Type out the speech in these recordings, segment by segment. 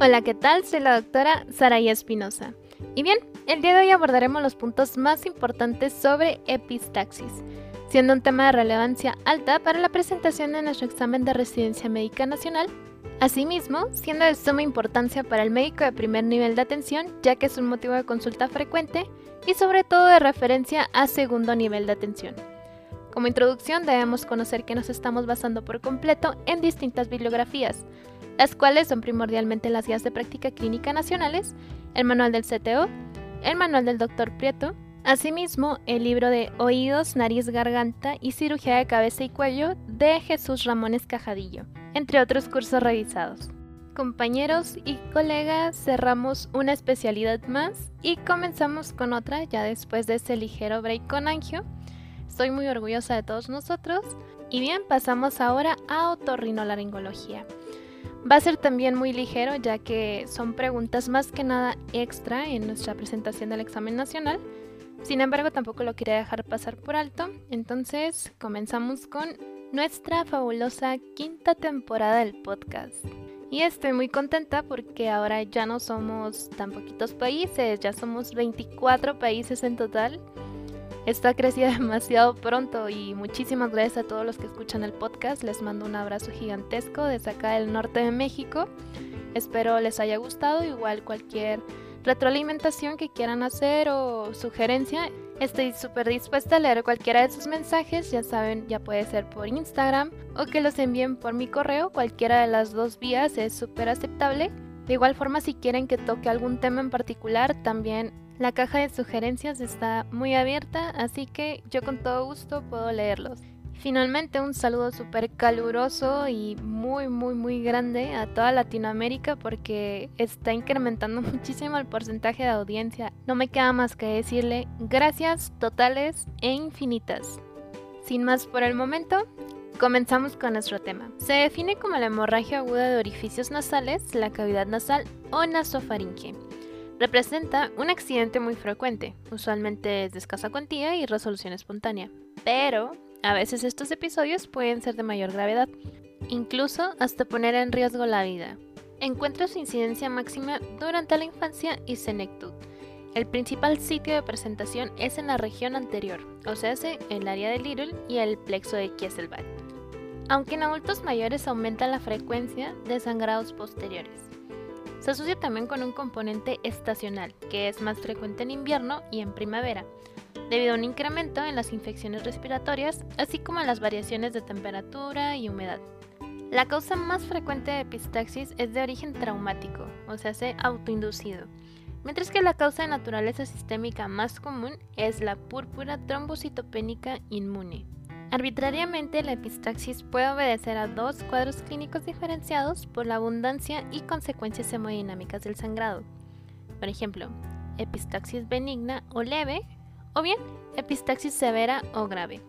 Hola, ¿qué tal? Soy la doctora Saraya Espinosa. Y bien, el día de hoy abordaremos los puntos más importantes sobre epistaxis, siendo un tema de relevancia alta para la presentación de nuestro examen de residencia médica nacional. Asimismo, siendo de suma importancia para el médico de primer nivel de atención, ya que es un motivo de consulta frecuente y sobre todo de referencia a segundo nivel de atención. Como introducción debemos conocer que nos estamos basando por completo en distintas bibliografías, las cuales son primordialmente las guías de práctica clínica nacionales, el manual del CTO, el manual del Dr. Prieto, asimismo el libro de Oídos, Nariz, Garganta y Cirugía de Cabeza y Cuello de Jesús Ramones Cajadillo, entre otros cursos revisados. Compañeros y colegas, cerramos una especialidad más y comenzamos con otra ya después de ese ligero break con Angio. Estoy muy orgullosa de todos nosotros. Y bien, pasamos ahora a otorrinolaringología. Va a ser también muy ligero ya que son preguntas más que nada extra en nuestra presentación del examen nacional. Sin embargo, tampoco lo quería dejar pasar por alto. Entonces, comenzamos con nuestra fabulosa quinta temporada del podcast. Y estoy muy contenta porque ahora ya no somos tan poquitos países, ya somos 24 países en total. Esto ha crecido demasiado pronto y muchísimas gracias a todos los que escuchan el podcast. Les mando un abrazo gigantesco desde acá del norte de México. Espero les haya gustado. Igual cualquier retroalimentación que quieran hacer o sugerencia, estoy súper dispuesta a leer cualquiera de sus mensajes. Ya saben, ya puede ser por Instagram o que los envíen por mi correo. Cualquiera de las dos vías es súper aceptable. De igual forma, si quieren que toque algún tema en particular, también la caja de sugerencias está muy abierta, así que yo con todo gusto puedo leerlos. Finalmente un saludo súper caluroso y muy muy muy grande a toda Latinoamérica porque está incrementando muchísimo el porcentaje de audiencia. No me queda más que decirle gracias totales e infinitas. Sin más por el momento, comenzamos con nuestro tema. Se define como la hemorragia aguda de orificios nasales, la cavidad nasal o nasofaringe Representa un accidente muy frecuente, usualmente de escasa cuantía y resolución espontánea, pero a veces estos episodios pueden ser de mayor gravedad, incluso hasta poner en riesgo la vida. Encuentra su incidencia máxima durante la infancia y senectud. El principal sitio de presentación es en la región anterior, o sea, el área de Little y el plexo de Kieselbach. Aunque en adultos mayores aumenta la frecuencia de sangrados posteriores. Se asocia también con un componente estacional, que es más frecuente en invierno y en primavera, debido a un incremento en las infecciones respiratorias, así como en las variaciones de temperatura y humedad. La causa más frecuente de epistaxis es de origen traumático, o sea, se autoinducido, mientras que la causa de naturaleza sistémica más común es la púrpura trombocitopénica inmune. Arbitrariamente, la epistaxis puede obedecer a dos cuadros clínicos diferenciados por la abundancia y consecuencias hemodinámicas del sangrado. Por ejemplo, epistaxis benigna o leve, o bien epistaxis severa o grave.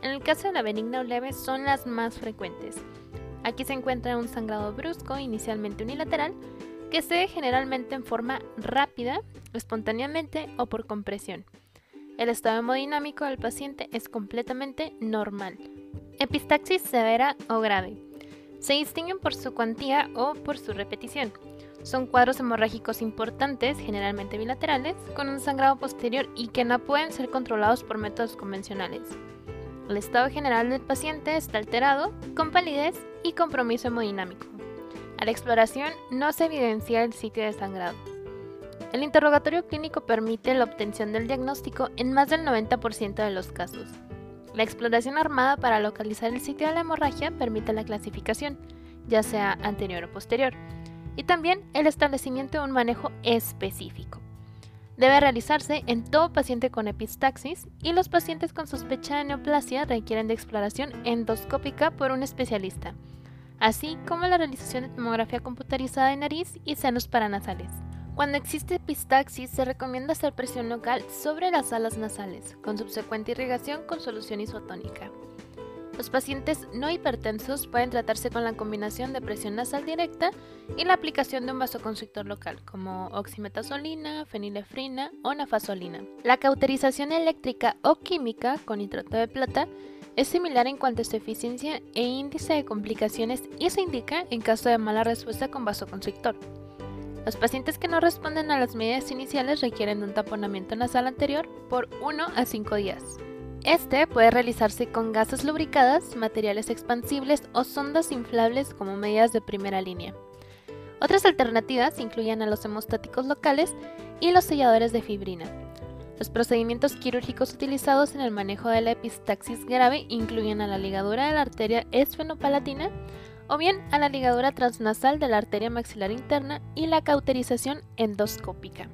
En el caso de la benigna o leve son las más frecuentes. Aquí se encuentra un sangrado brusco, inicialmente unilateral, que se ve generalmente en forma rápida, espontáneamente o por compresión. El estado hemodinámico del paciente es completamente normal. Epistaxis severa o grave. Se distinguen por su cuantía o por su repetición. Son cuadros hemorrágicos importantes, generalmente bilaterales, con un sangrado posterior y que no pueden ser controlados por métodos convencionales. El estado general del paciente está alterado, con palidez y compromiso hemodinámico. A la exploración no se evidencia el sitio de sangrado. El interrogatorio clínico permite la obtención del diagnóstico en más del 90% de los casos. La exploración armada para localizar el sitio de la hemorragia permite la clasificación, ya sea anterior o posterior, y también el establecimiento de un manejo específico. Debe realizarse en todo paciente con epistaxis y los pacientes con sospecha de neoplasia requieren de exploración endoscópica por un especialista, así como la realización de tomografía computarizada de nariz y senos paranasales. Cuando existe epistaxis, se recomienda hacer presión local sobre las alas nasales, con subsecuente irrigación con solución isotónica. Los pacientes no hipertensos pueden tratarse con la combinación de presión nasal directa y la aplicación de un vasoconstrictor local, como oximetazolina, fenilefrina o nafasolina. La cauterización eléctrica o química con nitrato de plata es similar en cuanto a su eficiencia e índice de complicaciones y se indica en caso de mala respuesta con vasoconstrictor. Los pacientes que no responden a las medidas iniciales requieren un taponamiento nasal anterior por 1 a 5 días. Este puede realizarse con gasas lubricadas, materiales expansibles o sondas inflables como medidas de primera línea. Otras alternativas incluyen a los hemostáticos locales y los selladores de fibrina. Los procedimientos quirúrgicos utilizados en el manejo de la epistaxis grave incluyen a la ligadura de la arteria esfenopalatina o bien a la ligadura transnasal de la arteria maxilar interna y la cauterización endoscópica.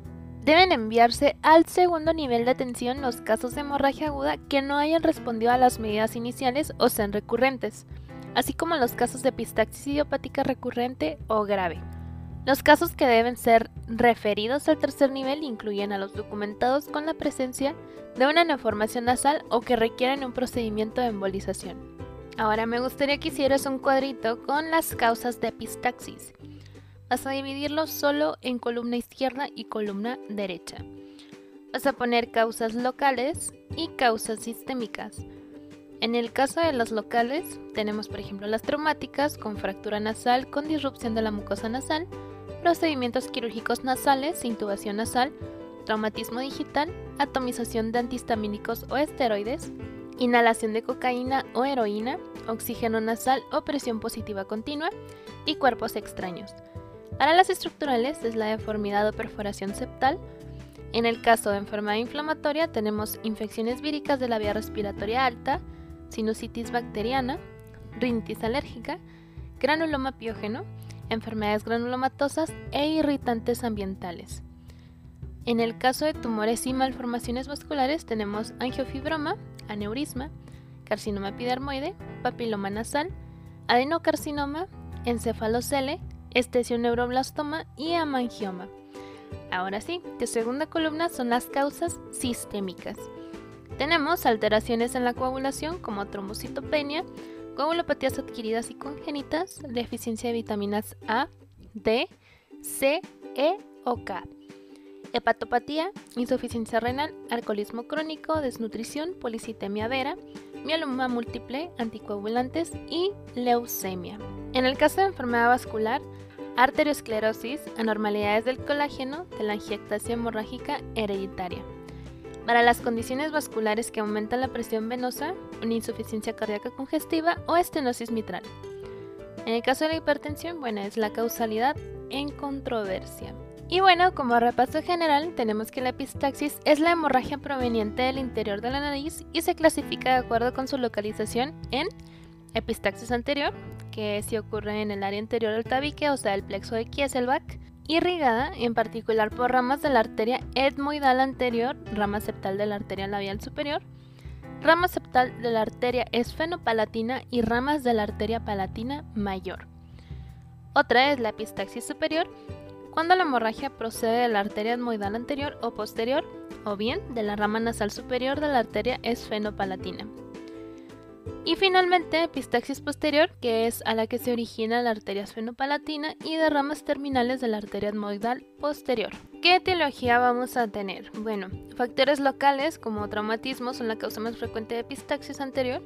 Deben enviarse al segundo nivel de atención los casos de hemorragia aguda que no hayan respondido a las medidas iniciales o sean recurrentes, así como los casos de epistaxis idiopática recurrente o grave. Los casos que deben ser referidos al tercer nivel incluyen a los documentados con la presencia de una neoformación nasal o que requieren un procedimiento de embolización. Ahora me gustaría que hicieras un cuadrito con las causas de epistaxis. Vas a dividirlo solo en columna izquierda y columna derecha. Vas a poner causas locales y causas sistémicas. En el caso de las locales, tenemos por ejemplo las traumáticas con fractura nasal con disrupción de la mucosa nasal, procedimientos quirúrgicos nasales, intubación nasal, traumatismo digital, atomización de antihistamínicos o esteroides, inhalación de cocaína o heroína, oxígeno nasal o presión positiva continua y cuerpos extraños. Para las estructurales es la deformidad o perforación septal. En el caso de enfermedad inflamatoria tenemos infecciones víricas de la vía respiratoria alta, sinusitis bacteriana, rinitis alérgica, granuloma piógeno, enfermedades granulomatosas e irritantes ambientales. En el caso de tumores y malformaciones vasculares tenemos angiofibroma, aneurisma, carcinoma epidermoide, papiloma nasal, adenocarcinoma, encefalocele, estesioneuroblastoma y amangioma. Ahora sí, de segunda columna son las causas sistémicas. Tenemos alteraciones en la coagulación como trombocitopenia, coagulopatías adquiridas y congénitas, deficiencia de vitaminas A, D, C, E o K. Hepatopatía, insuficiencia renal, alcoholismo crónico, desnutrición, policitemia vera, mieloma múltiple, anticoagulantes y leucemia. En el caso de enfermedad vascular, arteriosclerosis, anormalidades del colágeno, telangiectasia hemorrágica hereditaria. Para las condiciones vasculares que aumentan la presión venosa, una insuficiencia cardíaca congestiva o estenosis mitral. En el caso de la hipertensión, bueno, es la causalidad en controversia. Y bueno, como repaso general, tenemos que la epistaxis es la hemorragia proveniente del interior de la nariz y se clasifica de acuerdo con su localización en epistaxis anterior, que si ocurre en el área anterior del tabique, o sea, el plexo de Kieselbach, irrigada en particular por ramas de la arteria etmoidal anterior, rama septal de la arteria labial superior, rama septal de la arteria esfenopalatina y ramas de la arteria palatina mayor. Otra es la epistaxis superior, cuando la hemorragia procede de la arteria etmoidal anterior o posterior, o bien de la rama nasal superior de la arteria esfenopalatina. Y finalmente, epistaxis posterior, que es a la que se origina la arteria esfenopalatina y de ramas terminales de la arteria etmoidal posterior. ¿Qué etiología vamos a tener? Bueno, factores locales como traumatismo son la causa más frecuente de epistaxis anterior.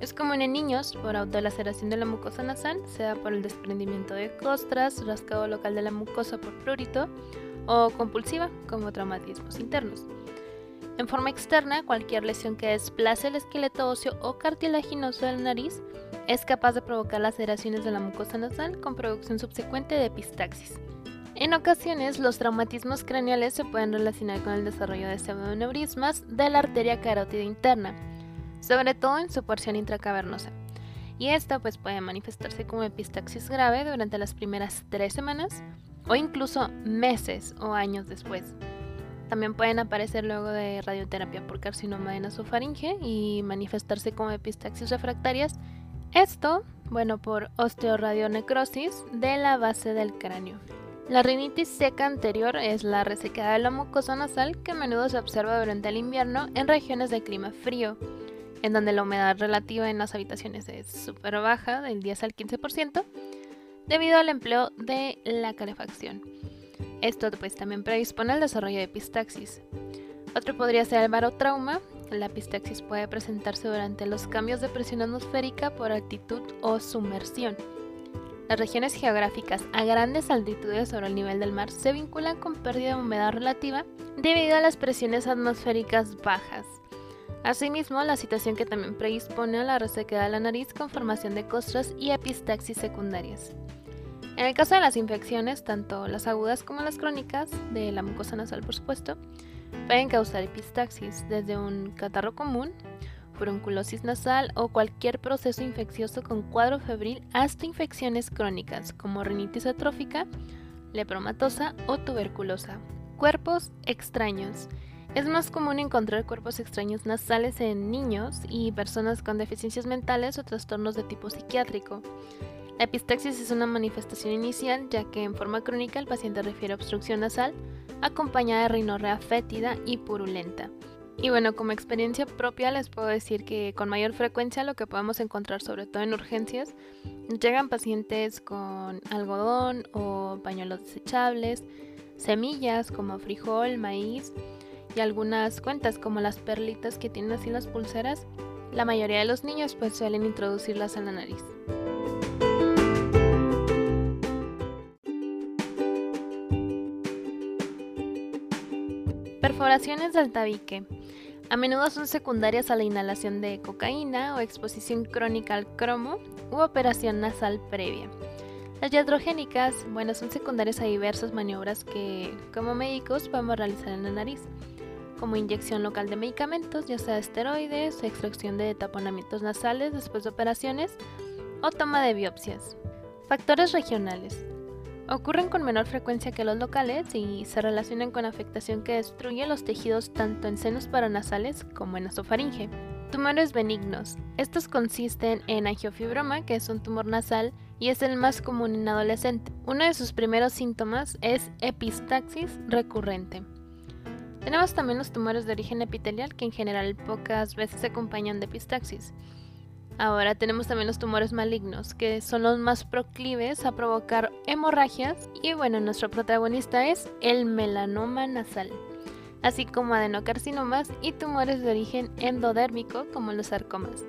Es común en niños por autolaceración de la mucosa nasal, sea por el desprendimiento de costras, rascado local de la mucosa por prurito o compulsiva como traumatismos internos. En forma externa, cualquier lesión que desplace el esqueleto óseo o cartilaginoso de la nariz es capaz de provocar laceraciones de la mucosa nasal con producción subsecuente de epistaxis. En ocasiones, los traumatismos craneales se pueden relacionar con el desarrollo de pseudoneurismas de la arteria carótida interna, sobre todo en su porción intracavernosa. Y esta pues, puede manifestarse como epistaxis grave durante las primeras tres semanas o incluso meses o años después. También pueden aparecer luego de radioterapia por carcinoma de nasofaringe y manifestarse como epistaxis refractarias. Esto, bueno, por osteoradionecrosis de la base del cráneo. La rinitis seca anterior es la resecada de la mucosa nasal que a menudo se observa durante el invierno en regiones de clima frío, en donde la humedad relativa en las habitaciones es súper baja, del 10 al 15%, debido al empleo de la calefacción. Esto pues también predispone al desarrollo de epistaxis. Otro podría ser el barotrauma. La epistaxis puede presentarse durante los cambios de presión atmosférica por altitud o sumersión. Las regiones geográficas a grandes altitudes sobre el nivel del mar se vinculan con pérdida de humedad relativa debido a las presiones atmosféricas bajas. Asimismo, la situación que también predispone a la resequedad de la nariz con formación de costras y epistaxis secundarias. En el caso de las infecciones, tanto las agudas como las crónicas, de la mucosa nasal por supuesto, pueden causar epistaxis, desde un catarro común, bronculosis nasal o cualquier proceso infeccioso con cuadro febril hasta infecciones crónicas como rinitis atrófica, lepromatosa o tuberculosa. Cuerpos extraños. Es más común encontrar cuerpos extraños nasales en niños y personas con deficiencias mentales o trastornos de tipo psiquiátrico. La epistaxis es una manifestación inicial ya que en forma crónica el paciente refiere obstrucción nasal acompañada de rinorrea fétida y purulenta. Y bueno, como experiencia propia les puedo decir que con mayor frecuencia lo que podemos encontrar, sobre todo en urgencias, llegan pacientes con algodón o pañuelos desechables, semillas como frijol, maíz y algunas cuentas como las perlitas que tienen así las pulseras. La mayoría de los niños pues suelen introducirlas en la nariz. Perforaciones del tabique. A menudo son secundarias a la inhalación de cocaína o exposición crónica al cromo u operación nasal previa. Las iatrogénicas, bueno, son secundarias a diversas maniobras que, como médicos, podemos realizar en la nariz, como inyección local de medicamentos, ya sea esteroides, extracción de taponamientos nasales después de operaciones o toma de biopsias. Factores regionales. Ocurren con menor frecuencia que los locales y se relacionan con afectación que destruye los tejidos tanto en senos paranasales como en nasofaringe. Tumores benignos. Estos consisten en angiofibroma, que es un tumor nasal y es el más común en adolescente. Uno de sus primeros síntomas es epistaxis recurrente. Tenemos también los tumores de origen epitelial que en general pocas veces se acompañan de epistaxis. Ahora tenemos también los tumores malignos, que son los más proclives a provocar hemorragias. Y bueno, nuestro protagonista es el melanoma nasal, así como adenocarcinomas y tumores de origen endodérmico como los sarcomas.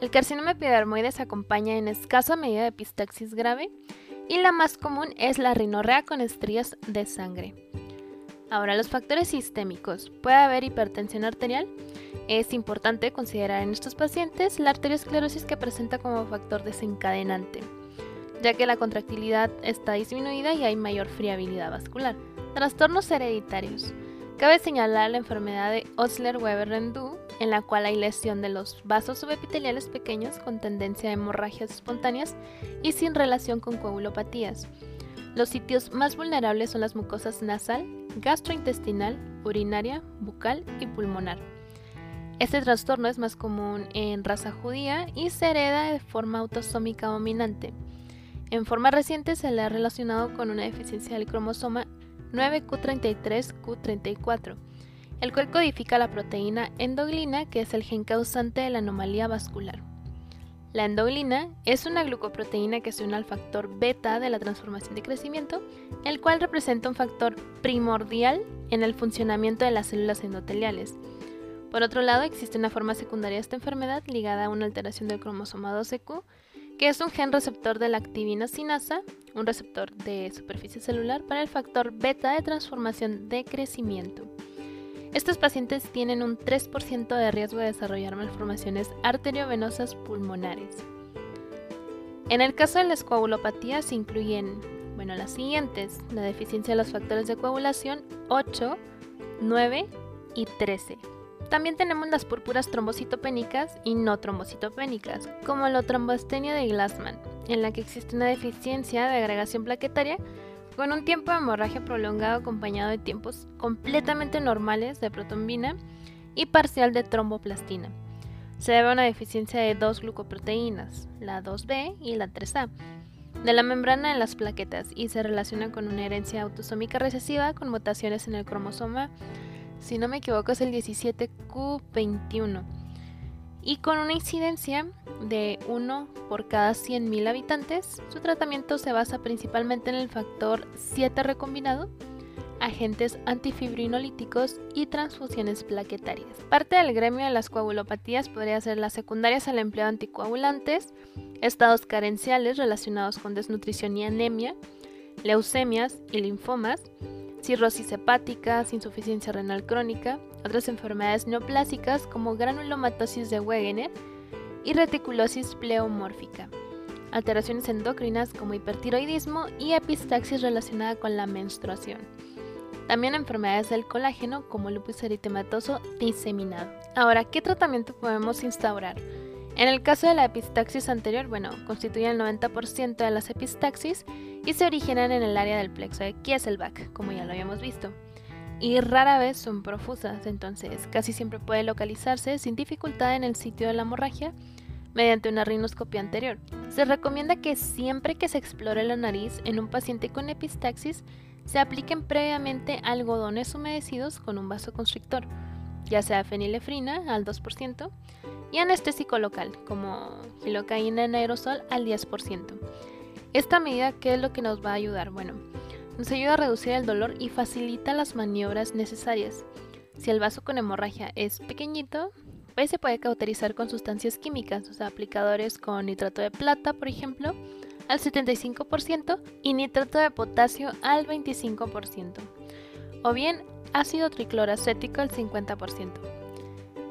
El carcinoma epidermoide se acompaña en escasa medida de epistaxis grave y la más común es la rinorrea con estrías de sangre. Ahora, los factores sistémicos. Puede haber hipertensión arterial, es importante considerar en estos pacientes la arteriosclerosis que presenta como factor desencadenante, ya que la contractilidad está disminuida y hay mayor friabilidad vascular. Trastornos hereditarios. Cabe señalar la enfermedad de Osler-Weber-Rendu, en la cual hay lesión de los vasos subepiteliales pequeños con tendencia a hemorragias espontáneas y sin relación con coagulopatías. Los sitios más vulnerables son las mucosas nasal, gastrointestinal, urinaria, bucal y pulmonar. Este trastorno es más común en raza judía y se hereda de forma autosómica dominante. En forma reciente se le ha relacionado con una deficiencia del cromosoma 9q33q34, el cual codifica la proteína endoglina, que es el gen causante de la anomalía vascular. La endoglina es una glucoproteína que se une al factor beta de la transformación de crecimiento, el cual representa un factor primordial en el funcionamiento de las células endoteliales por otro lado, existe una forma secundaria de esta enfermedad ligada a una alteración del cromosoma 12q, que es un gen receptor de la activina sinasa, un receptor de superficie celular para el factor beta de transformación de crecimiento. Estos pacientes tienen un 3% de riesgo de desarrollar malformaciones arteriovenosas pulmonares. En el caso de las coagulopatías se incluyen, bueno, las siguientes, la deficiencia de los factores de coagulación 8, 9 y 13. También tenemos las púrpuras trombocitopénicas y no trombocitopénicas, como la trombostenia de Glassman, en la que existe una deficiencia de agregación plaquetaria con un tiempo de hemorragia prolongado acompañado de tiempos completamente normales de protombina y parcial de tromboplastina. Se debe a una deficiencia de dos glucoproteínas, la 2B y la 3A, de la membrana de las plaquetas y se relaciona con una herencia autosómica recesiva con mutaciones en el cromosoma si no me equivoco es el 17Q21, y con una incidencia de 1 por cada 100.000 habitantes, su tratamiento se basa principalmente en el factor 7 recombinado, agentes antifibrinolíticos y transfusiones plaquetarias. Parte del gremio de las coagulopatías podría ser las secundarias al empleo de anticoagulantes, estados carenciales relacionados con desnutrición y anemia, leucemias y linfomas, cirrosis hepática, insuficiencia renal crónica, otras enfermedades neoplásicas como granulomatosis de Wegener y reticulosis pleomórfica, alteraciones endocrinas como hipertiroidismo y epistaxis relacionada con la menstruación. También enfermedades del colágeno como lupus eritematoso diseminado. Ahora, ¿qué tratamiento podemos instaurar? En el caso de la epistaxis anterior, bueno, constituye el 90% de las epistaxis y se originan en el área del plexo de Kieselbach, como ya lo habíamos visto. Y rara vez son profusas, entonces casi siempre puede localizarse sin dificultad en el sitio de la hemorragia mediante una rinoscopia anterior. Se recomienda que siempre que se explore la nariz en un paciente con epistaxis, se apliquen previamente algodones humedecidos con un vasoconstrictor, ya sea fenilefrina al 2%, y anestésico local, como filocaína en aerosol al 10%. Esta medida, ¿qué es lo que nos va a ayudar? Bueno, nos ayuda a reducir el dolor y facilita las maniobras necesarias. Si el vaso con hemorragia es pequeñito, pues se puede cauterizar con sustancias químicas, o sea, aplicadores con nitrato de plata, por ejemplo, al 75% y nitrato de potasio al 25%, o bien ácido tricloracético al 50%.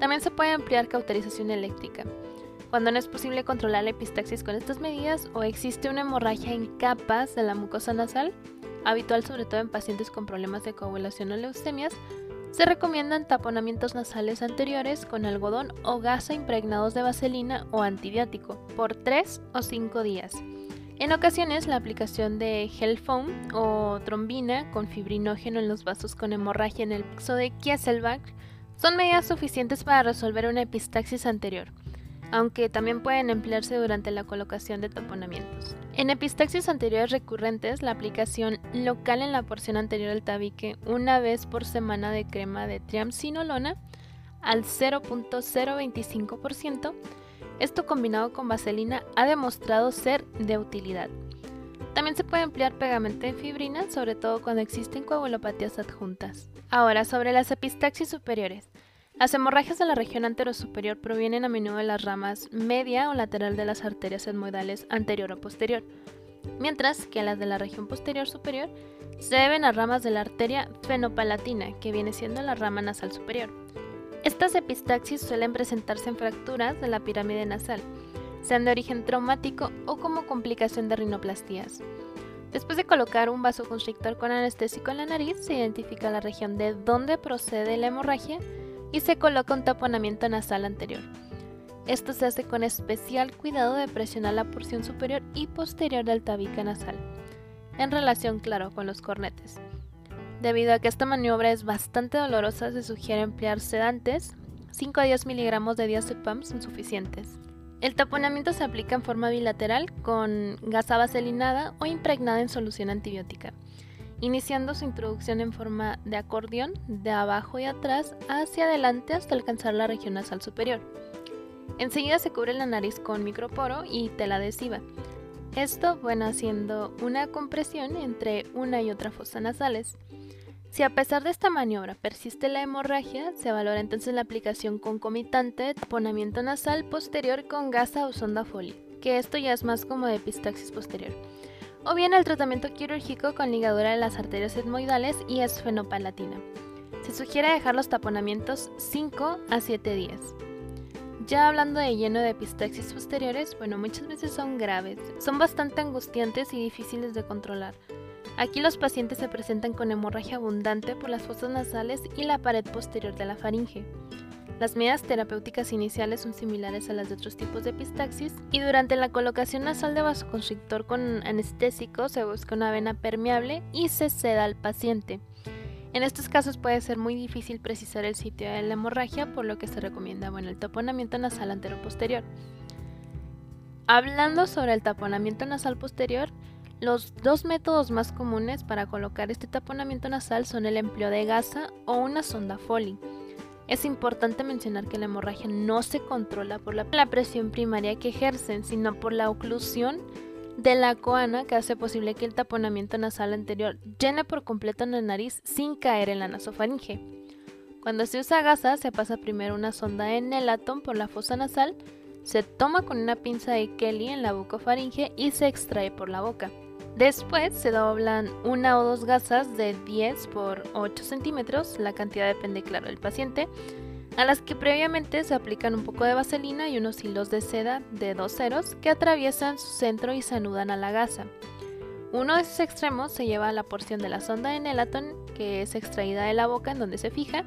También se puede ampliar cauterización eléctrica. Cuando no es posible controlar la epistaxis con estas medidas o existe una hemorragia en capas de la mucosa nasal, habitual sobre todo en pacientes con problemas de coagulación o leucemias, se recomiendan taponamientos nasales anteriores con algodón o gasa impregnados de vaselina o antibiótico por 3 o 5 días. En ocasiones, la aplicación de gel foam o trombina con fibrinógeno en los vasos con hemorragia en el plexo de Kieselbach son medidas suficientes para resolver una epistaxis anterior, aunque también pueden emplearse durante la colocación de taponamientos. En epistaxis anteriores recurrentes, la aplicación local en la porción anterior del tabique una vez por semana de crema de triamcinolona al 0.025%, esto combinado con vaselina ha demostrado ser de utilidad. También se puede emplear pegamento de fibrina, sobre todo cuando existen coagulopatías adjuntas. Ahora, sobre las epistaxis superiores. Las hemorragias de la región anterosuperior provienen a menudo de las ramas media o lateral de las arterias etmoidales anterior o posterior, mientras que las de la región posterior superior se deben a ramas de la arteria fenopalatina, que viene siendo la rama nasal superior. Estas epistaxis suelen presentarse en fracturas de la pirámide nasal, sean de origen traumático o como complicación de rinoplastías. Después de colocar un vasoconstrictor con anestésico en la nariz, se identifica la región de donde procede la hemorragia y se coloca un taponamiento nasal anterior. Esto se hace con especial cuidado de presionar la porción superior y posterior del tabique nasal, en relación, claro, con los cornetes. Debido a que esta maniobra es bastante dolorosa, se sugiere emplear sedantes. 5 a 10 miligramos de diazepam son suficientes. El taponamiento se aplica en forma bilateral con gasa vaselinada o impregnada en solución antibiótica, iniciando su introducción en forma de acordeón de abajo y atrás hacia adelante hasta alcanzar la región nasal superior. Enseguida se cubre la nariz con microporo y tela adhesiva. Esto, bueno, haciendo una compresión entre una y otra fosa nasales. Si a pesar de esta maniobra persiste la hemorragia, se valora entonces la aplicación concomitante de taponamiento nasal posterior con gasa o sonda Foley, que esto ya es más como de epistaxis posterior. O bien el tratamiento quirúrgico con ligadura de las arterias etmoidales y esfenopalatina. Se sugiere dejar los taponamientos 5 a 7 días. Ya hablando de lleno de epistaxis posteriores, bueno, muchas veces son graves, son bastante angustiantes y difíciles de controlar. Aquí los pacientes se presentan con hemorragia abundante por las fosas nasales y la pared posterior de la faringe. Las medidas terapéuticas iniciales son similares a las de otros tipos de epistaxis y durante la colocación nasal de vasoconstrictor con anestésico se busca una vena permeable y se seda al paciente. En estos casos puede ser muy difícil precisar el sitio de la hemorragia, por lo que se recomienda bueno, el taponamiento nasal antero-posterior. Hablando sobre el taponamiento nasal posterior, los dos métodos más comunes para colocar este taponamiento nasal son el empleo de gasa o una sonda Foley. Es importante mencionar que la hemorragia no se controla por la presión primaria que ejercen, sino por la oclusión de la coana que hace posible que el taponamiento nasal anterior llene por completo la nariz sin caer en la nasofaringe. Cuando se usa gasa, se pasa primero una sonda en el átomo por la fosa nasal, se toma con una pinza de Kelly en la bucofaringe y se extrae por la boca. Después se doblan una o dos gasas de 10 por 8 centímetros, la cantidad depende claro del paciente, a las que previamente se aplican un poco de vaselina y unos hilos de seda de dos ceros que atraviesan su centro y se anudan a la gasa. Uno de esos extremos se lleva a la porción de la sonda de Nelaton que es extraída de la boca en donde se fija,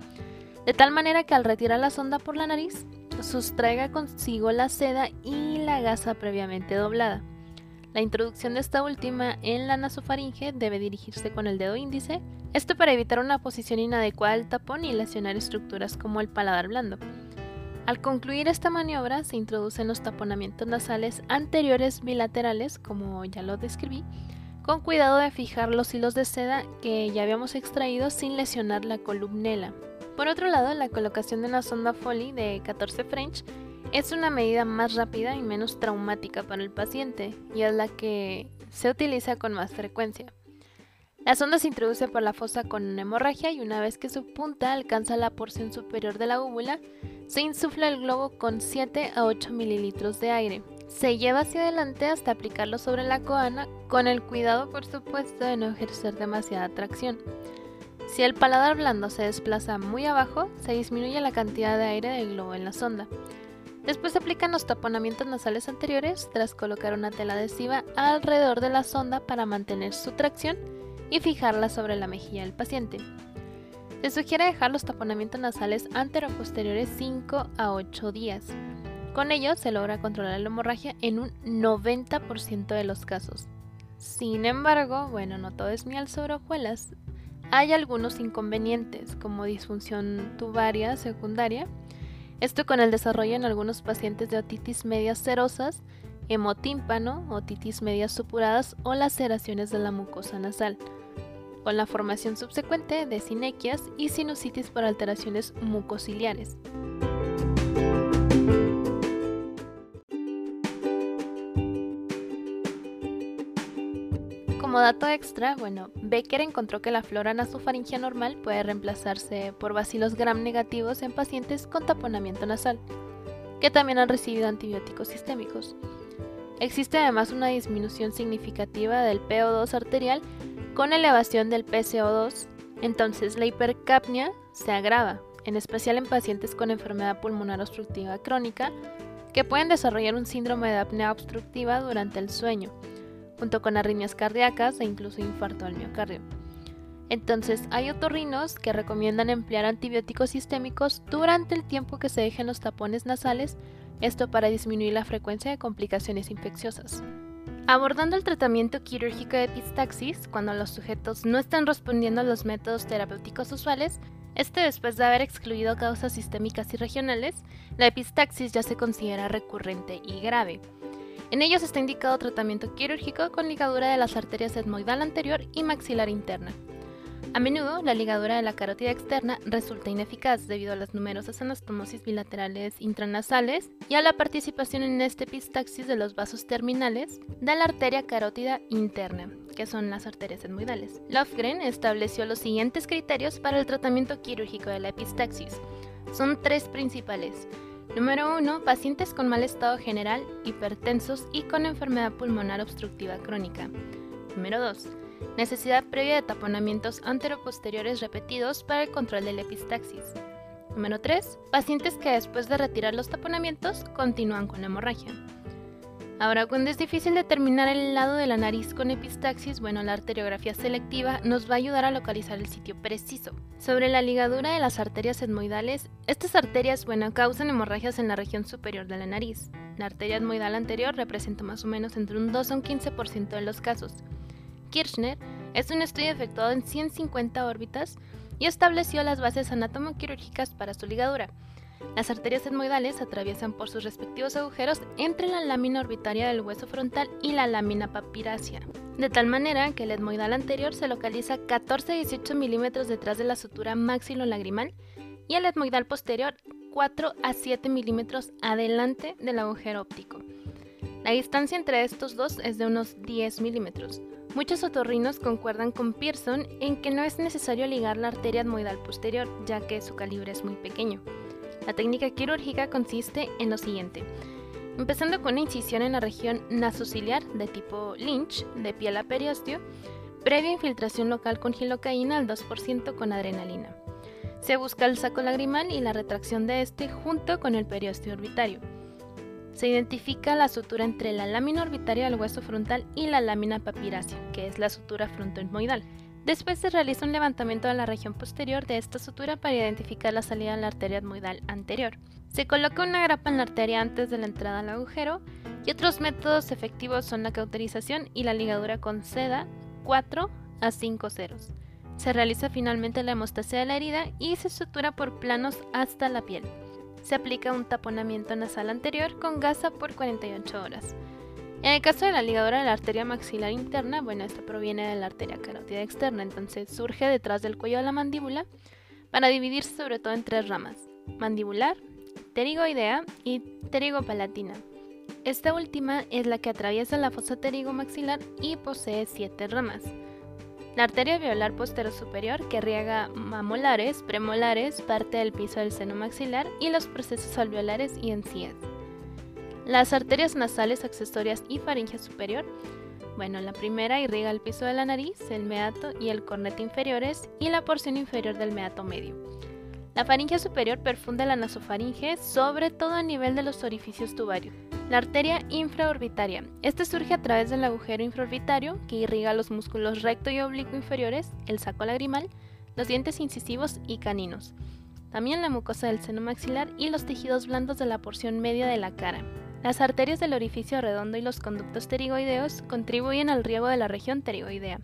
de tal manera que al retirar la sonda por la nariz, sustraiga consigo la seda y la gasa previamente doblada. La introducción de esta última en la nasofaringe debe dirigirse con el dedo índice, esto para evitar una posición inadecuada del tapón y lesionar estructuras como el paladar blando. Al concluir esta maniobra se introducen los taponamientos nasales anteriores bilaterales, como ya lo describí, con cuidado de fijar los hilos de seda que ya habíamos extraído sin lesionar la columnela. Por otro lado, la colocación de una sonda Foley de 14 French es una medida más rápida y menos traumática para el paciente y es la que se utiliza con más frecuencia. La sonda se introduce por la fosa con una hemorragia y una vez que su punta alcanza la porción superior de la úvula, se insufla el globo con 7 a 8 mililitros de aire. Se lleva hacia adelante hasta aplicarlo sobre la coana con el cuidado por supuesto de no ejercer demasiada tracción. Si el paladar blando se desplaza muy abajo, se disminuye la cantidad de aire del globo en la sonda. Después aplican los taponamientos nasales anteriores tras colocar una tela adhesiva alrededor de la sonda para mantener su tracción y fijarla sobre la mejilla del paciente. Se sugiere dejar los taponamientos nasales antero-posteriores 5 a 8 días. Con ello se logra controlar la hemorragia en un 90% de los casos. Sin embargo, bueno, no todo es miel sobre hojuelas. Hay algunos inconvenientes como disfunción tubaria secundaria, esto con el desarrollo en algunos pacientes de otitis medias serosas, hemotímpano, otitis medias supuradas o laceraciones de la mucosa nasal, con la formación subsecuente de sinequias y sinusitis por alteraciones mucociliares. Dato extra, bueno, Becker encontró que la flora nasofaringea normal puede reemplazarse por bacilos gram negativos en pacientes con taponamiento nasal, que también han recibido antibióticos sistémicos. Existe además una disminución significativa del PO2 arterial con elevación del PCO2, entonces la hipercapnia se agrava, en especial en pacientes con enfermedad pulmonar obstructiva crónica, que pueden desarrollar un síndrome de apnea obstructiva durante el sueño junto con arritmias cardíacas e incluso infarto al miocardio. Entonces, hay otorrinos que recomiendan emplear antibióticos sistémicos durante el tiempo que se dejen los tapones nasales, esto para disminuir la frecuencia de complicaciones infecciosas. Abordando el tratamiento quirúrgico de epistaxis, cuando los sujetos no están respondiendo a los métodos terapéuticos usuales, este después de haber excluido causas sistémicas y regionales, la epistaxis ya se considera recurrente y grave. En ellos está indicado tratamiento quirúrgico con ligadura de las arterias etmoidal anterior y maxilar interna. A menudo, la ligadura de la carótida externa resulta ineficaz debido a las numerosas anastomosis bilaterales intranasales y a la participación en este epistaxis de los vasos terminales de la arteria carótida interna, que son las arterias etmoidales. Lofgren estableció los siguientes criterios para el tratamiento quirúrgico de la epistaxis. Son tres principales. Número 1. Pacientes con mal estado general, hipertensos y con enfermedad pulmonar obstructiva crónica. Número 2. Necesidad previa de taponamientos anteroposteriores repetidos para el control de la epistaxis. Número 3. Pacientes que después de retirar los taponamientos continúan con la hemorragia. Ahora, cuando es difícil determinar el lado de la nariz con epistaxis, bueno, la arteriografía selectiva nos va a ayudar a localizar el sitio preciso. Sobre la ligadura de las arterias etmoidales, estas arterias, bueno, causan hemorragias en la región superior de la nariz. La arteria etmoidal anterior representa más o menos entre un 2 a un 15% de los casos. Kirchner es un estudio efectuado en 150 órbitas y estableció las bases anatomoquirúrgicas para su ligadura. Las arterias etmoidales atraviesan por sus respectivos agujeros entre la lámina orbitaria del hueso frontal y la lámina papirácea, de tal manera que el etmoidal anterior se localiza 14-18 milímetros detrás de la sutura maxilolagrimal y el etmoidal posterior 4 a 7 milímetros adelante del agujero óptico. La distancia entre estos dos es de unos 10 milímetros. Muchos otorrinos concuerdan con Pearson en que no es necesario ligar la arteria etmoidal posterior, ya que su calibre es muy pequeño. La técnica quirúrgica consiste en lo siguiente. Empezando con una incisión en la región nasociliar de tipo Lynch, de piel a periósteo, previa infiltración local con gilocaína al 2% con adrenalina. Se busca el saco lagrimal y la retracción de este junto con el periósteo orbitario. Se identifica la sutura entre la lámina orbitaria del hueso frontal y la lámina papirácea, que es la sutura frontoetmoidal. Después se realiza un levantamiento de la región posterior de esta sutura para identificar la salida de la arteria etmoidal anterior. Se coloca una grapa en la arteria antes de la entrada al agujero y otros métodos efectivos son la cauterización y la ligadura con seda 4 a 5 ceros. Se realiza finalmente la hemostasia de la herida y se sutura por planos hasta la piel. Se aplica un taponamiento nasal anterior con gasa por 48 horas. En el caso de la ligadura de la arteria maxilar interna, bueno, esta proviene de la arteria carótida externa, entonces surge detrás del cuello de la mandíbula para dividirse sobre todo en tres ramas, mandibular, pterigoidea y pterigopalatina. Esta última es la que atraviesa la fosa pterigomaxilar y posee siete ramas. La arteria alveolar posterior superior que riega mamolares, premolares, parte del piso del seno maxilar y los procesos alveolares y encías. Las arterias nasales accesorias y faringe superior. Bueno, la primera irriga el piso de la nariz, el meato y el cornete inferiores y la porción inferior del meato medio. La faringe superior perfunde la nasofaringe, sobre todo a nivel de los orificios tubarios. La arteria infraorbitaria. Este surge a través del agujero infraorbitario que irriga los músculos recto y oblicuo inferiores, el saco lagrimal, los dientes incisivos y caninos. También la mucosa del seno maxilar y los tejidos blandos de la porción media de la cara. Las arterias del orificio redondo y los conductos pterigoideos contribuyen al riego de la región pterigoidea.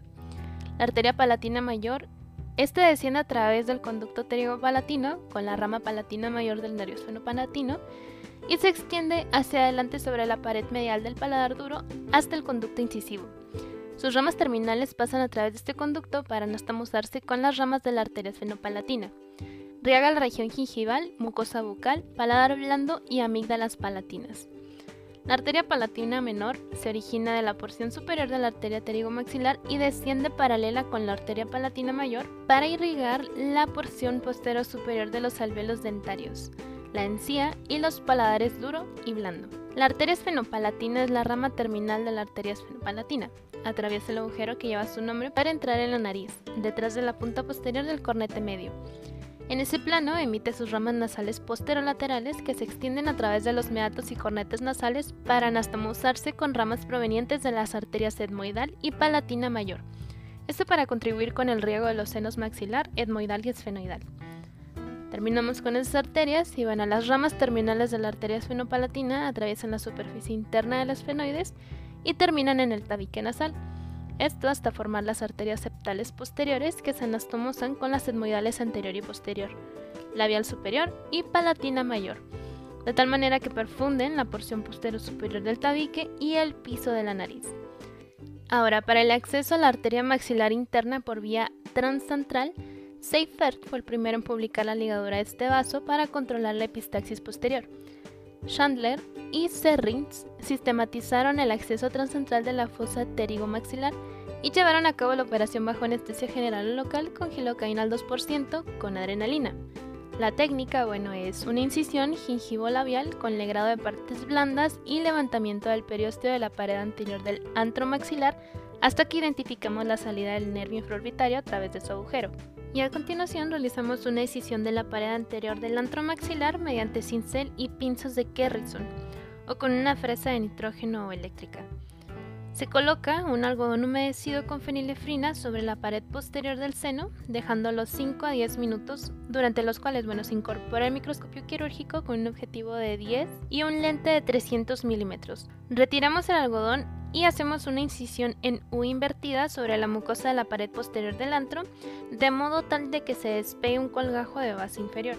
La arteria palatina mayor este desciende a través del conducto pterigopalatino con la rama palatina mayor del nervio palatino y se extiende hacia adelante sobre la pared medial del paladar duro hasta el conducto incisivo. Sus ramas terminales pasan a través de este conducto para anastamosarse con las ramas de la arteria esfenopalatina. Riega la región gingival, mucosa bucal, paladar blando y amígdalas palatinas. La arteria palatina menor se origina de la porción superior de la arteria pterigomaxilar y desciende paralela con la arteria palatina mayor para irrigar la porción posterior superior de los alveolos dentarios la encía y los paladares duro y blando. La arteria esfenopalatina es la rama terminal de la arteria esfenopalatina. Atraviesa el agujero que lleva su nombre para entrar en la nariz, detrás de la punta posterior del cornete medio. En ese plano emite sus ramas nasales posterolaterales que se extienden a través de los meatos y cornetes nasales para anastomosarse con ramas provenientes de las arterias etmoidal y palatina mayor. Esto para contribuir con el riego de los senos maxilar, etmoidal y esfenoidal. Terminamos con esas arterias y bueno, las ramas terminales de la arteria esfenopalatina atraviesan la superficie interna de las fenoides y terminan en el tabique nasal. Esto hasta formar las arterias septales posteriores que se anastomosan con las etmoidales anterior y posterior, labial superior y palatina mayor, de tal manera que perfunden la porción posterior superior del tabique y el piso de la nariz. Ahora, para el acceso a la arteria maxilar interna por vía transcentral, Seifert fue el primero en publicar la ligadura de este vaso para controlar la epistaxis posterior. Chandler y Serrins sistematizaron el acceso transcentral de la fosa pterigomaxilar y llevaron a cabo la operación bajo anestesia general local con gilocaína al 2% con adrenalina. La técnica, bueno, es una incisión gingivo-labial con legrado de partes blandas y levantamiento del periósteo de la pared anterior del antro maxilar hasta que identificamos la salida del nervio infraorbitario a través de su agujero y a continuación realizamos una decisión de la pared anterior del antro maxilar mediante cincel y pinzas de Kerrison o con una fresa de nitrógeno o eléctrica. Se coloca un algodón humedecido con fenilefrina sobre la pared posterior del seno, dejándolo 5 a 10 minutos, durante los cuales bueno, se incorpora el microscopio quirúrgico con un objetivo de 10 y un lente de 300 milímetros. Retiramos el algodón y hacemos una incisión en U invertida sobre la mucosa de la pared posterior del antro, de modo tal de que se despegue un colgajo de base inferior.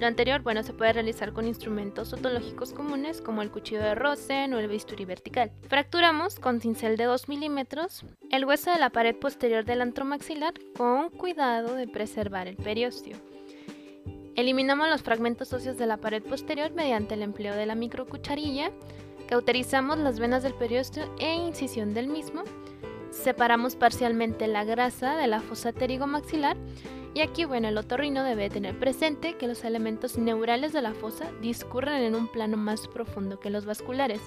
Lo anterior, bueno, se puede realizar con instrumentos otológicos comunes como el cuchillo de Rosen o el bisturí vertical. Fracturamos con cincel de 2 milímetros el hueso de la pared posterior del antro maxilar con cuidado de preservar el periósteo. Eliminamos los fragmentos óseos de la pared posterior mediante el empleo de la microcucharilla Cauterizamos las venas del periósteo e incisión del mismo. Separamos parcialmente la grasa de la fosa pterigomaxilar y aquí, bueno, el otorrino debe tener presente que los elementos neurales de la fosa discurren en un plano más profundo que los vasculares,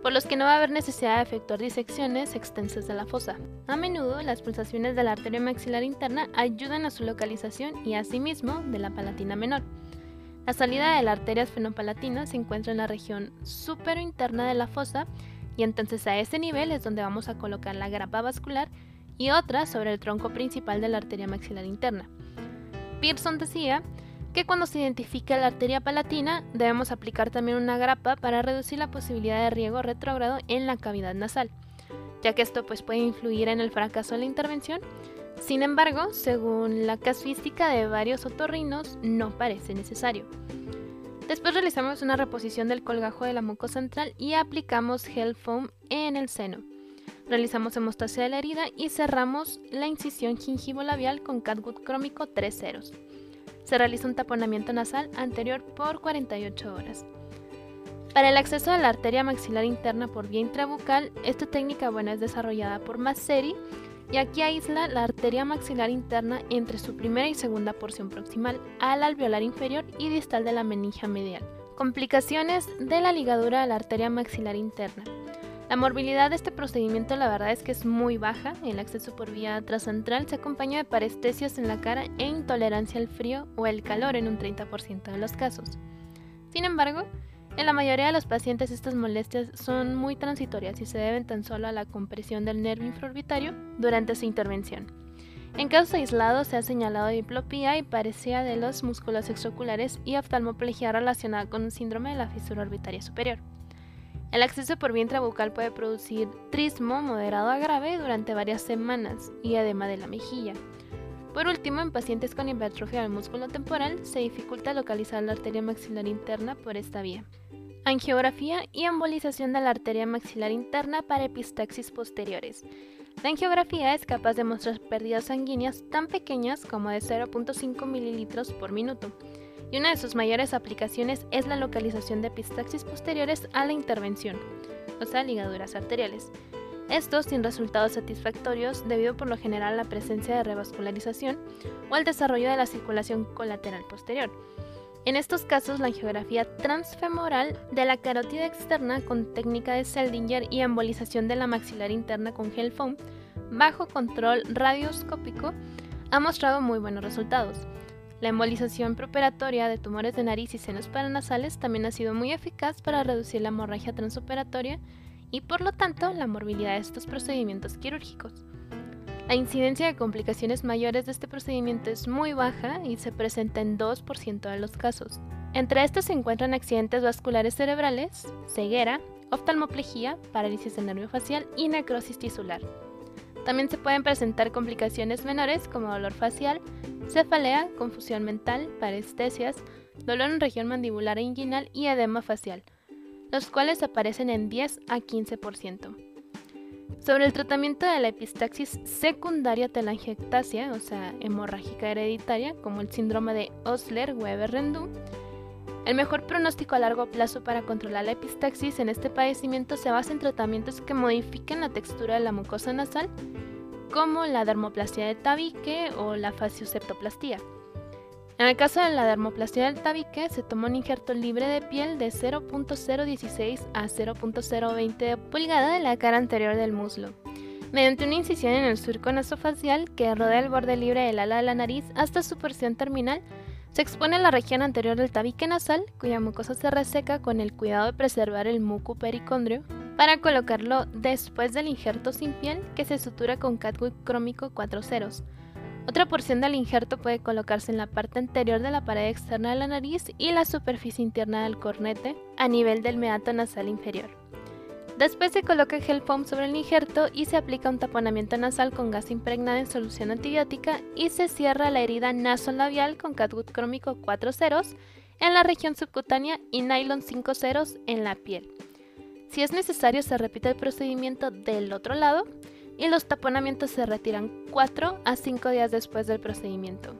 por los que no va a haber necesidad de efectuar disecciones extensas de la fosa. A menudo, las pulsaciones de la arteria maxilar interna ayudan a su localización y asimismo de la palatina menor. La salida de la arteria esfenopalatina se encuentra en la región superinterna de la fosa y entonces a ese nivel es donde vamos a colocar la grapa vascular y otra sobre el tronco principal de la arteria maxilar interna. Pearson decía que cuando se identifica la arteria palatina debemos aplicar también una grapa para reducir la posibilidad de riego retrógrado en la cavidad nasal, ya que esto pues, puede influir en el fracaso de la intervención. Sin embargo, según la casuística de varios otorrinos, no parece necesario. Después realizamos una reposición del colgajo de la mucosa central y aplicamos gel foam en el seno. Realizamos hemostasia de la herida y cerramos la incisión gingivo-labial con catgut crómico 3 ceros. Se realiza un taponamiento nasal anterior por 48 horas. Para el acceso a la arteria maxilar interna por vía intrabucal, esta técnica buena es desarrollada por Masseri y aquí aísla la arteria maxilar interna entre su primera y segunda porción proximal al alveolar inferior y distal de la meningia medial. Complicaciones de la ligadura a la arteria maxilar interna. La morbilidad de este procedimiento la verdad es que es muy baja. El acceso por vía trascentral se acompaña de parestesias en la cara e intolerancia al frío o el calor en un 30% de los casos. Sin embargo, en la mayoría de los pacientes estas molestias son muy transitorias y se deben tan solo a la compresión del nervio infraorbitario durante su intervención. En casos aislados se ha señalado diplopía y parecía de los músculos extraoculares y oftalmoplegia relacionada con un síndrome de la fisura orbitaria superior. El acceso por vía intrabucal puede producir trismo moderado a grave durante varias semanas y edema de la mejilla. Por último, en pacientes con hipertrofia del músculo temporal se dificulta localizar la arteria maxilar interna por esta vía. Angiografía y embolización de la arteria maxilar interna para epistaxis posteriores. La angiografía es capaz de mostrar pérdidas sanguíneas tan pequeñas como de 0.5 mililitros por minuto y una de sus mayores aplicaciones es la localización de epistaxis posteriores a la intervención, o sea, ligaduras arteriales. Estos sin resultados satisfactorios debido por lo general a la presencia de revascularización o al desarrollo de la circulación colateral posterior. En estos casos, la angiografía transfemoral de la carótida externa con técnica de Seldinger y embolización de la maxilar interna con gel foam bajo control radioscópico ha mostrado muy buenos resultados. La embolización preoperatoria de tumores de nariz y senos paranasales también ha sido muy eficaz para reducir la hemorragia transoperatoria y por lo tanto la morbilidad de estos procedimientos quirúrgicos. La incidencia de complicaciones mayores de este procedimiento es muy baja y se presenta en 2% de los casos. Entre estos se encuentran accidentes vasculares cerebrales, ceguera, oftalmoplegia, parálisis del nervio facial y necrosis tisular. También se pueden presentar complicaciones menores como dolor facial, cefalea, confusión mental, parestesias, dolor en región mandibular e inguinal y edema facial, los cuales aparecen en 10 a 15%. Sobre el tratamiento de la epistaxis secundaria telangiectasia, o sea, hemorrágica hereditaria, como el síndrome de Osler-Weber-Rendu, el mejor pronóstico a largo plazo para controlar la epistaxis en este padecimiento se basa en tratamientos que modifiquen la textura de la mucosa nasal, como la dermoplastia de tabique o la fascioseptoplastía. En el caso de la dermoplastia del tabique, se toma un injerto libre de piel de 0.016 a 0.020 pulgada de la cara anterior del muslo, mediante una incisión en el surco nasofacial que rodea el borde libre del ala de la nariz hasta su porción terminal se expone la región anterior del tabique nasal, cuya mucosa se reseca con el cuidado de preservar el muco pericondrio, para colocarlo después del injerto sin piel que se sutura con catgut crómico 4 ceros. Otra porción del injerto puede colocarse en la parte anterior de la pared externa de la nariz y la superficie interna del cornete, a nivel del meato nasal inferior. Después se coloca gel foam sobre el injerto y se aplica un taponamiento nasal con gas impregnado en solución antibiótica y se cierra la herida nasolabial con catgut crómico 4 ceros en la región subcutánea y nylon 5 ceros en la piel. Si es necesario se repite el procedimiento del otro lado y los taponamientos se retiran 4 a 5 días después del procedimiento.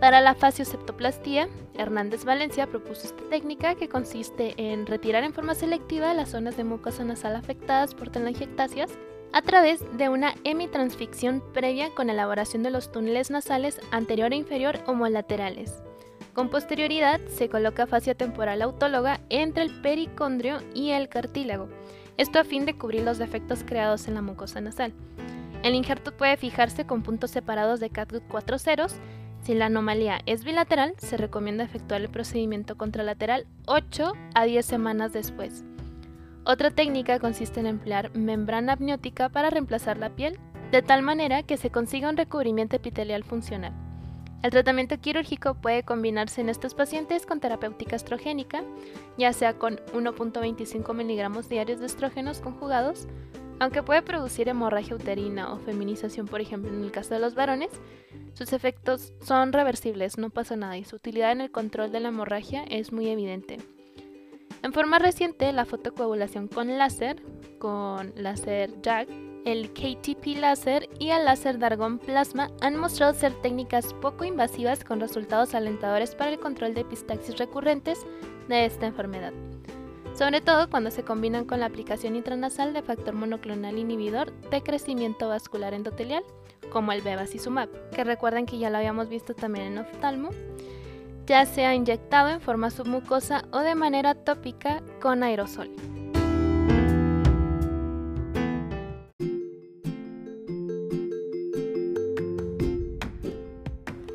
Para la facioseptoplastía, Hernández Valencia propuso esta técnica que consiste en retirar en forma selectiva las zonas de mucosa nasal afectadas por telangiectasias a través de una hemitransficción previa con elaboración de los túneles nasales anterior e inferior homolaterales. Con posterioridad se coloca fascia temporal autóloga entre el pericondrio y el cartílago, esto a fin de cubrir los defectos creados en la mucosa nasal. El injerto puede fijarse con puntos separados de catgut 4 ceros. Si la anomalía es bilateral, se recomienda efectuar el procedimiento contralateral 8 a 10 semanas después. Otra técnica consiste en emplear membrana amniótica para reemplazar la piel, de tal manera que se consiga un recubrimiento epitelial funcional. El tratamiento quirúrgico puede combinarse en estos pacientes con terapéutica estrogénica, ya sea con 1.25 miligramos diarios de estrógenos conjugados, aunque puede producir hemorragia uterina o feminización, por ejemplo, en el caso de los varones, sus efectos son reversibles, no pasa nada y su utilidad en el control de la hemorragia es muy evidente. En forma reciente, la fotocoagulación con láser, con láser JAG, el KTP láser y el láser de argón plasma han mostrado ser técnicas poco invasivas con resultados alentadores para el control de epistaxis recurrentes de esta enfermedad, sobre todo cuando se combinan con la aplicación intranasal de factor monoclonal inhibidor de crecimiento vascular endotelial, como el bevacizumab, que recuerden que ya lo habíamos visto también en oftalmo, ya sea inyectado en forma submucosa o de manera tópica con aerosol.